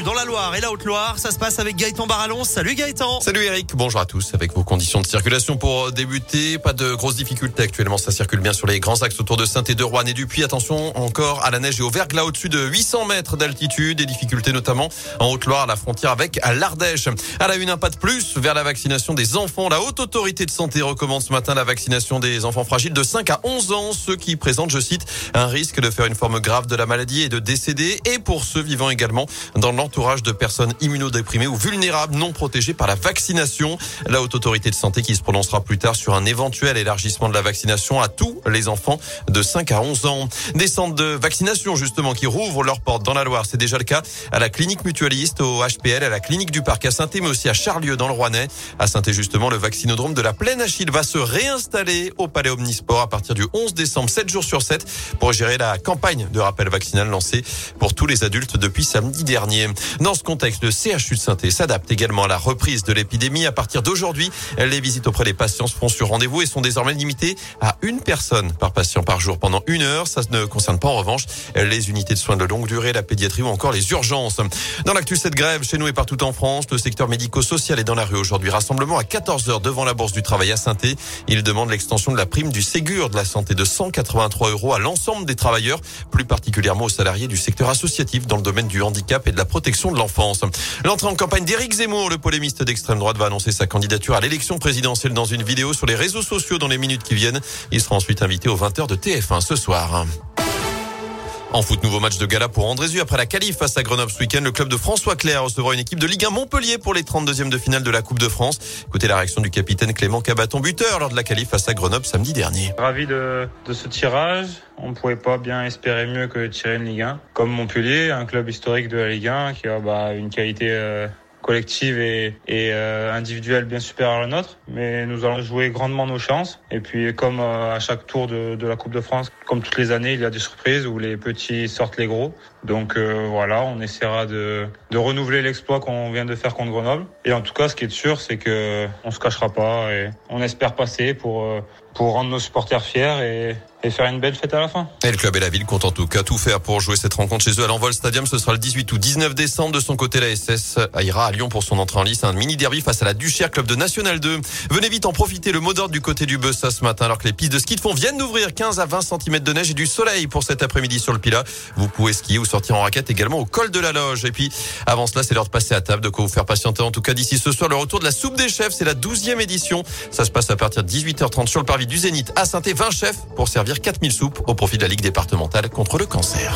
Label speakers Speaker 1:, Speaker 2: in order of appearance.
Speaker 1: Dans la Loire et la Haute-Loire, ça se passe avec Gaëtan Barallon. Salut Gaëtan.
Speaker 2: Salut Eric, bonjour à tous. Avec vos conditions de circulation pour débuter, pas de grosses difficultés actuellement. Ça circule bien sur les grands axes autour de Saint et de Rouen et du Puy. Attention encore à la neige et au verglas au-dessus de 800 mètres d'altitude. Des difficultés notamment en Haute-Loire, la frontière avec l'Ardèche. À la une, un pas de plus vers la vaccination des enfants. La haute autorité de santé recommence ce matin la vaccination des enfants fragiles de 5 à 11 ans. Ceux qui présentent, je cite, un risque de faire une forme grave de la maladie et de décéder. Et pour ceux vivant également dans l'entourage de personnes immunodéprimées ou vulnérables non protégées par la vaccination. La haute autorité de santé qui se prononcera plus tard sur un éventuel élargissement de la vaccination à tous les enfants de 5 à 11 ans. Des centres de vaccination justement qui rouvrent leurs portes dans la Loire. C'est déjà le cas à la clinique mutualiste, au HPL, à la clinique du parc à saint mais aussi à Charlieu dans le Rouennais. À saint justement, le vaccinodrome de la Plaine Achille va se réinstaller au Palais Omnisport à partir du 11 décembre, 7 jours sur 7 pour gérer la campagne de rappel vaccinal lancée pour tous les adultes depuis samedi dernier. Dans ce contexte, le CHU de saint s'adapte également à la reprise de l'épidémie. À partir d'aujourd'hui, les visites auprès des patients se font sur rendez-vous et sont désormais limitées à une personne par patient par jour pendant une heure. Ça ne concerne pas en revanche les unités de soins de longue durée, la pédiatrie ou encore les urgences. Dans l'actu, cette grève chez nous et partout en France, le secteur médico-social est dans la rue aujourd'hui. Rassemblement à 14h devant la Bourse du Travail à saint Il demande l'extension de la prime du Ségur de la santé de 183 euros à l'ensemble des travailleurs, plus particulièrement aux salariés du secteur associatif dans le domaine du handicap et de la protection de l'enfance. L'entrée en campagne d'Éric Zemmour, le polémiste d'extrême droite, va annoncer sa candidature à l'élection présidentielle dans une vidéo sur les réseaux sociaux dans les minutes qui viennent. Il sera ensuite invité aux 20h de TF1 ce soir. En foot, nouveau match de gala pour Andrézu après la qualif face à Grenoble ce week-end. Le club de François Claire recevra une équipe de Ligue 1 Montpellier pour les 32e de finale de la Coupe de France. Écoutez la réaction du capitaine Clément Cabaton, buteur lors de la qualif face à Grenoble samedi dernier.
Speaker 3: Ravi de, de ce tirage. On ne pouvait pas bien espérer mieux que tirer une Ligue 1. Comme Montpellier, un club historique de la Ligue 1 qui a bah, une qualité euh, collective et, et euh, individuelle bien supérieure à la nôtre. Mais nous allons jouer grandement nos chances. Et puis comme euh, à chaque tour de, de, la Coupe de France, comme toutes les années, il y a des surprises où les petits sortent les gros. Donc euh, voilà, on essaiera de, de renouveler l'exploit qu'on vient de faire contre Grenoble. Et en tout cas, ce qui est sûr, c'est que on se cachera pas et on espère passer pour pour rendre nos supporters fiers et, et faire une belle fête à la fin.
Speaker 2: Et le club et la ville comptent en tout cas tout faire pour jouer cette rencontre chez eux à l'Envol Stadium. Ce sera le 18 ou 19 décembre. De son côté, la SS ira à Lyon pour son entrée en lice. Un mini derby face à la Duchère, club de National 2. Venez vite en profiter. Le mot d'ordre du côté du Bessa ce matin alors que les pistes de ski de fond viennent d'ouvrir 15 à 20 cm de neige et du soleil pour cet après-midi sur le Pila. Vous pouvez skier ou sortir en raquette également au col de la Loge. Et puis, avant cela, c'est l'heure de passer à table. De quoi vous faire patienter en tout cas d'ici ce soir. Le retour de la soupe des chefs. C'est la 12e édition. Ça se passe à partir de 18h30 sur le parvis du Zénith à saint 20 chefs pour servir 4000 soupes au profit de la Ligue départementale contre le cancer.